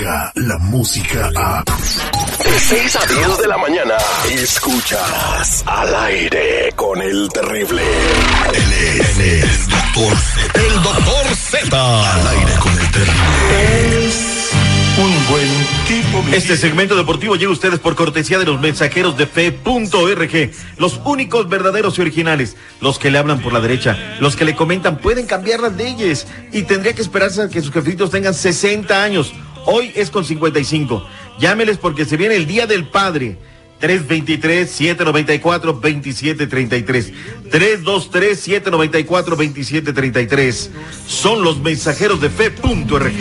la música a... De 6 a 10 de la mañana, escuchas al aire con el terrible. Él es el doctor Z. El doctor Z. Al aire con el terrible. Un buen tipo. Este segmento deportivo llega a ustedes por cortesía de los mensajeros de fe.org, los únicos verdaderos y originales, los que le hablan por la derecha, los que le comentan pueden cambiar las leyes y tendría que esperarse a que sus jefitos tengan 60 años. Hoy es con 55. Llámeles porque se viene el Día del Padre. 323-794-2733. 323-794-2733. Son los mensajeros de fe.org.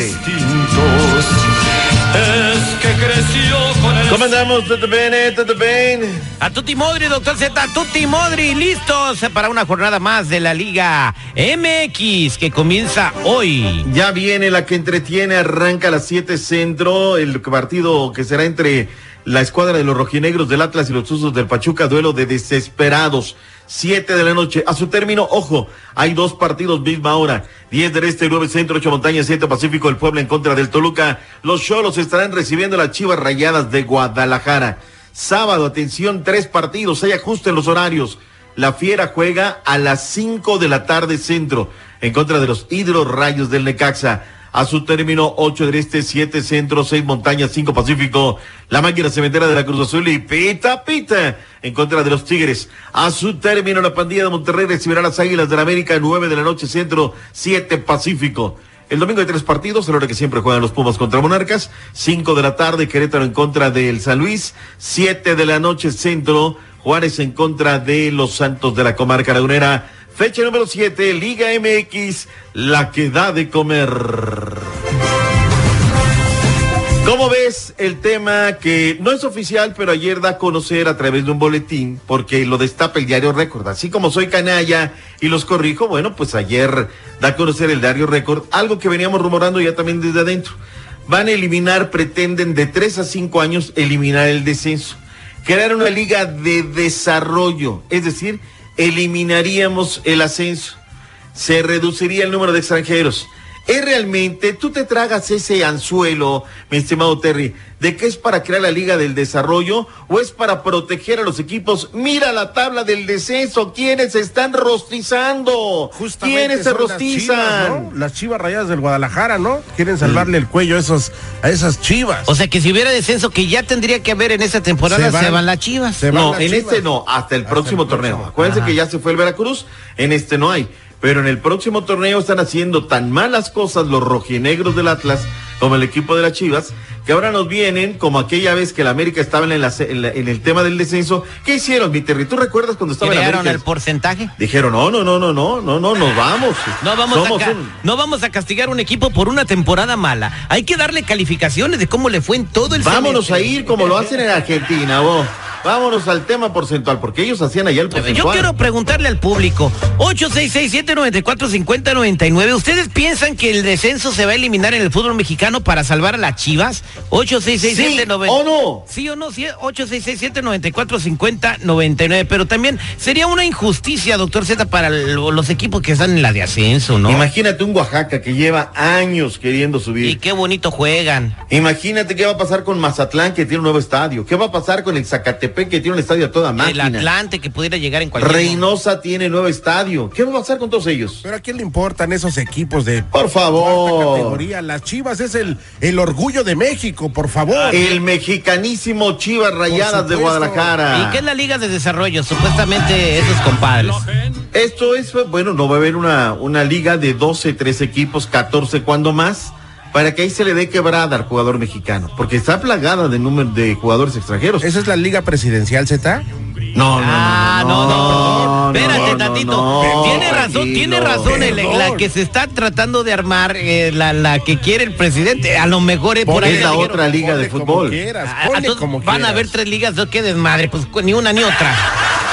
¿Cómo andamos? ¿Todo bien? ¿Todo bien? A Tutti Modri, doctor Z, a Tutti Modri, listos para una jornada más de la Liga MX que comienza hoy. Ya viene la que entretiene, arranca a las 7 centro, el partido que será entre la escuadra de los rojinegros del Atlas y los usos del Pachuca, duelo de desesperados. 7 de la noche. A su término, ojo, hay dos partidos misma hora. 10 del este, 9 centro, 8 montañas, 7 pacífico, el pueblo en contra del Toluca. Los Cholos estarán recibiendo las chivas rayadas de Guadalajara. Sábado, atención, tres partidos, hay ajuste en los horarios. La Fiera juega a las 5 de la tarde centro en contra de los Hidro Rayos del Necaxa. A su término, 8 del este, 7 centro, 6 montañas, 5 pacífico. La máquina cementera de la Cruz Azul y pita, pita en contra de los Tigres. A su término, la pandilla de Monterrey recibirá las Águilas de la América, 9 de la noche centro, 7 pacífico. El domingo hay tres partidos, a la hora que siempre juegan los Pumas contra Monarcas. 5 de la tarde, Querétaro en contra del San Luis. 7 de la noche centro, Juárez en contra de los Santos de la Comarca Lagunera. Fecha número 7, Liga MX, la que da de comer. ¿Cómo ves el tema que no es oficial, pero ayer da a conocer a través de un boletín, porque lo destapa el diario Récord? Así como soy canalla y los corrijo, bueno, pues ayer da a conocer el diario Récord, algo que veníamos rumorando ya también desde adentro. Van a eliminar, pretenden de tres a cinco años eliminar el descenso. Crear una liga de desarrollo, es decir, eliminaríamos el ascenso. Se reduciría el número de extranjeros. ¿Es realmente, tú te tragas ese anzuelo, mi estimado Terry, de que es para crear la Liga del Desarrollo o es para proteger a los equipos? Mira la tabla del descenso, ¿quiénes se están rostizando? Justamente ¿Quiénes se las rostizan? chivas, ¿no? Las chivas rayadas del Guadalajara, ¿no? Quieren salvarle el cuello a, esos, a esas chivas. O sea que si hubiera descenso que ya tendría que haber en esta temporada, Se se van- van, las chivas. se van No, las en Chivas. este no, hasta el Hasta próximo el torneo. próximo. Acuérdense Ajá. que ya se fue el Veracruz, en este no hay. Pero en el próximo torneo están haciendo tan malas cosas los rojinegros del Atlas como el equipo de las Chivas, que ahora nos vienen como aquella vez que la América estaba en, la- en la- en el tema del descenso. ¿Qué hicieron, mi Terry? ¿Tú recuerdas cuando estaba en ¿Crearon América? el porcentaje? Dijeron, no, no, no, no, no, no, no, nos vamos. No vamos, a Somos ca- un- no vamos a castigar un equipo por una temporada mala. Hay que darle calificaciones de cómo le fue en todo el Vámonos a ir como lo hacen en Argentina, vos. Vámonos al tema porcentual, porque ellos hacían allá el porcentual. Yo quiero preguntarle al público, 866-794-5099, ¿ustedes piensan que el descenso se va a eliminar en el fútbol mexicano para salvar a las chivas? 866 ¿Sí o no? Sí o no, sí, 866-794-5099, pero también sería una injusticia, doctor Z, para lo- los equipos que están en la de ascenso, ¿no? Imagínate un Oaxaca que lleva años queriendo subir. Y qué bonito juegan. Imagínate qué va a pasar con Mazatlán que tiene un nuevo estadio. ¿Qué va a pasar con el Zacatepec que tiene un estadio a toda El máquina? Atlante que pudiera llegar en cualquier Reynosa tiene nuevo estadio. ¿Qué va a pasar con todos ellos? Pero a quién le importan esos equipos de Por favor. categoría. Las chivas es el, el orgullo de México, por favor. El mexicanísimo Chivas Rayadas de. Guadalajara. ¿Y qué es la Liga de Desarrollo? Supuestamente esos compadres. Esto es, bueno, no va a haber una, una liga de 12, 13 equipos, 14 cuando más, para que ahí se le dé quebrada al jugador mexicano, porque está plagada de número de jugadores extranjeros. ¿Esa es la liga presidencial, Z? No, no, Ah, no, no, no, Espérate no, tantito. no, tiene razón, tiene razón la que se está tratando de armar, eh, la, la que quiere el presidente. A lo mejor es por ahí. Es la otra liga de fútbol. quieras, "Ah, ponle entonces como van a haber tres ligas, ¿no? qué desmadre, pues ni una ni otra.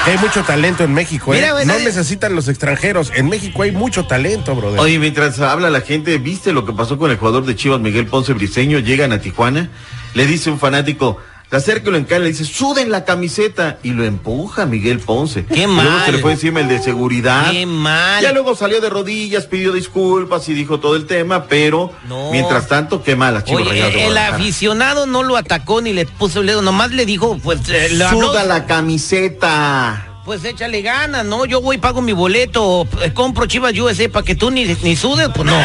Hay mucho talento en México, ¿eh? Mira, güey, no nadie- necesitan los extranjeros. En México hay mucho talento, brother. Oye, mientras habla la gente, ¿viste lo que pasó con el jugador de Chivas, Miguel Ponce Briseño? Llegan a Tijuana, le dice un fanático, Se acerca y lo encara y le dice, suden la camiseta. Y lo empuja Miguel Ponce. Qué Y Luego mal. se le fue encima el de seguridad. Qué mal. Ya luego salió de rodillas, pidió disculpas y dijo todo el tema, pero No. mientras tanto, qué mal las chivas Rayadas de Oye, el aficionado no lo atacó ni le puso el dedo, nomás le dijo, pues, eh, habló, Suda la camiseta. pues échale ganas, ¿no? Yo voy, pago mi boleto, eh, compro Chivas USA para que tú ni, ni sudes, pues no.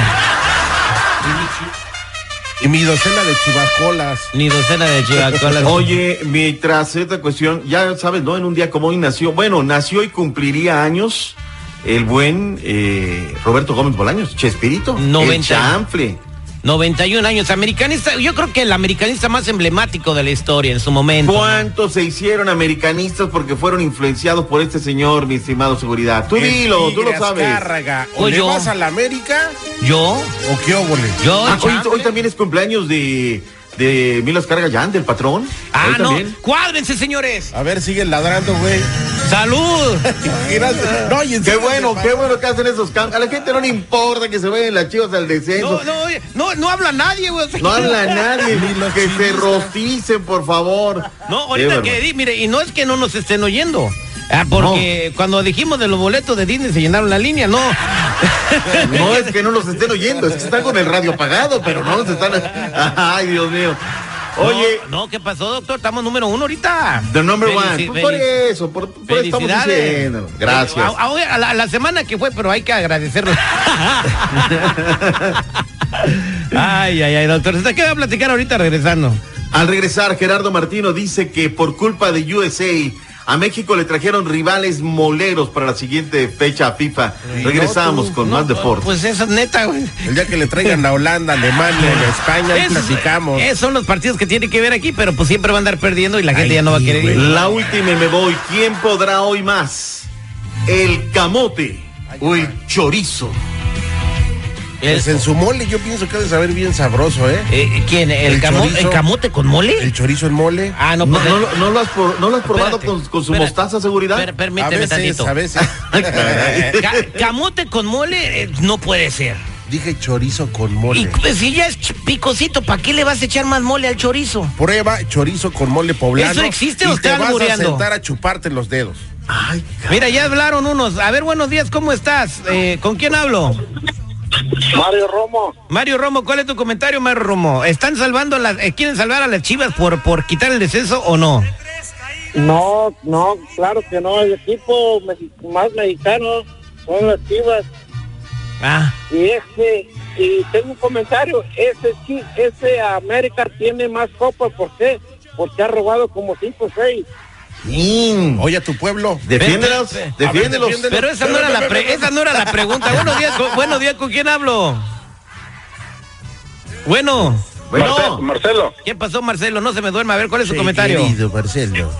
Y mi docena de chivascolas. Ni docena de Chivas. Oye, mientras esta cuestión, ya sabes, ¿no? En un día como hoy nació, bueno, nació y cumpliría años el buen eh, Roberto Gómez Bolaños, Chespirito, el 90. chanfle. 91 años, americanista, yo creo que el americanista más emblemático de la historia en su momento. ¿Cuántos se hicieron americanistas porque fueron influenciados por este señor, mi estimado seguridad? Tú El dilo, tú lo sabes. Azcárraga. ¿O Pues le yo. vas a la América Yo, o qué óvole? yo, Ah, hoy, también es cumpleaños de, de Milas Carga Yan, del patrón. Ah, no, cuádrense, señores. A ver, siguen ladrando, güey. Salud. No, y Qué bueno, qué bueno que hacen esos cambios. A la gente no le importa que se vayan las chivas al descenso. No, no, oye, no, no habla nadie, güey. No habla nadie, Ni los que se rosticen, por favor. No, ahorita que di, mire, y no es que no nos estén oyendo. Ah, porque cuando dijimos de los boletos de Disney se llenaron la línea, no. No es que no nos estén oyendo, es que están con el radio apagado, pero no nos están. Ay, Dios mío. Oye, No, no, ¿qué pasó, doctor? Estamos número uno ahorita. the number Felici- one. Pues por eso, por, por eso estamos diciendo. Gracias. A, a- a la, a la semana que fue, pero hay que agradecerlo. ay, ay, ay, doctor. ¿Usted qué va a platicar ahorita regresando? Al regresar, Gerardo Martino dice que por culpa de USA, a México le trajeron rivales moleros para la siguiente fecha FIFA. Regresamos con más deporte. Pues eso es neta, güey. El día que le traigan a Holanda, Alemania, a España, Esos- platicamos. Esos son los partidos que tienen que ver aquí, pero pues siempre van a andar perdiendo y la gente Ay, ya no va a querer ir. La última y me voy. ¿Quién podrá hoy más? ¿El camote o el chorizo? Pues en su mole yo pienso que ha de saber bien sabroso, ¿eh? Eh, ¿Quién? ¿El, El camo- chorizo. ¿El camote con mole? El chorizo en mole. Ah, no, ¿No, pues, no lo- no lo has, por- no lo has probado Espérate, con, con su espérate. mostaza seguridad? Per- A permíteme veces, tantito. a veces. Ca- camote con mole eh, no puede ser. Dije chorizo con Y mole. pues, si ya es picosito, ¿para qué le vas a echar más mole al chorizo? Prueba chorizo con mole poblano. ¿Eso existe o y está te vas a sentar a chuparte los dedos. Ay, Mira, ya hablaron unos. A ver, buenos días, ¿cómo estás? Eh, ¿Con quién hablo? Mario Romo, Mario Romo, ¿cuál es tu comentario, Mario Romo? ¿Están salvando las, eh, quieren salvar a las chivas por, por quitar el descenso o no? no, no, claro que no, el equipo más mexicano son las Chivas Ah, y este y tengo un comentario, ese ese América tiene más copas, ¿por qué? Porque ha robado como 5 o 6. Mm. Oye, a tu pueblo. Defiéndelos, defiéndelos. Ver, pero esa no era la, pre- esa no era la pregunta. Buenos días, con, buenos días, ¿con quién hablo? Bueno, Bueno, Marcelo, ¿qué pasó, Marcelo? No se me duerma. A ver, ¿cuál es su Sí, comentario? querido Marcelo.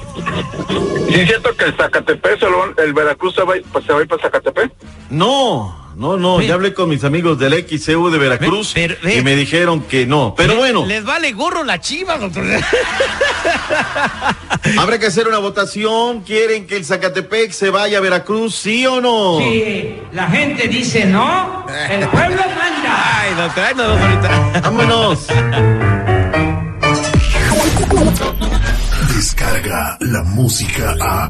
¿sí es cierto que el Zacatepec, se lo- el Veracruz se va, pues, se va a ir para Zacatepec? no, no, no, ya hablé con mis amigos del XCU de Veracruz pero, y me dijeron que no. Pero bueno, Les vale gorro la chiva, doctor. habrá que hacer una votación. ¿Quieren que el Zacatepec se vaya a Veracruz, sí o no? Si la gente dice no, el pueblo manda. Ay, doctor, nos vemos ahorita. Vámonos. Descarga la música a.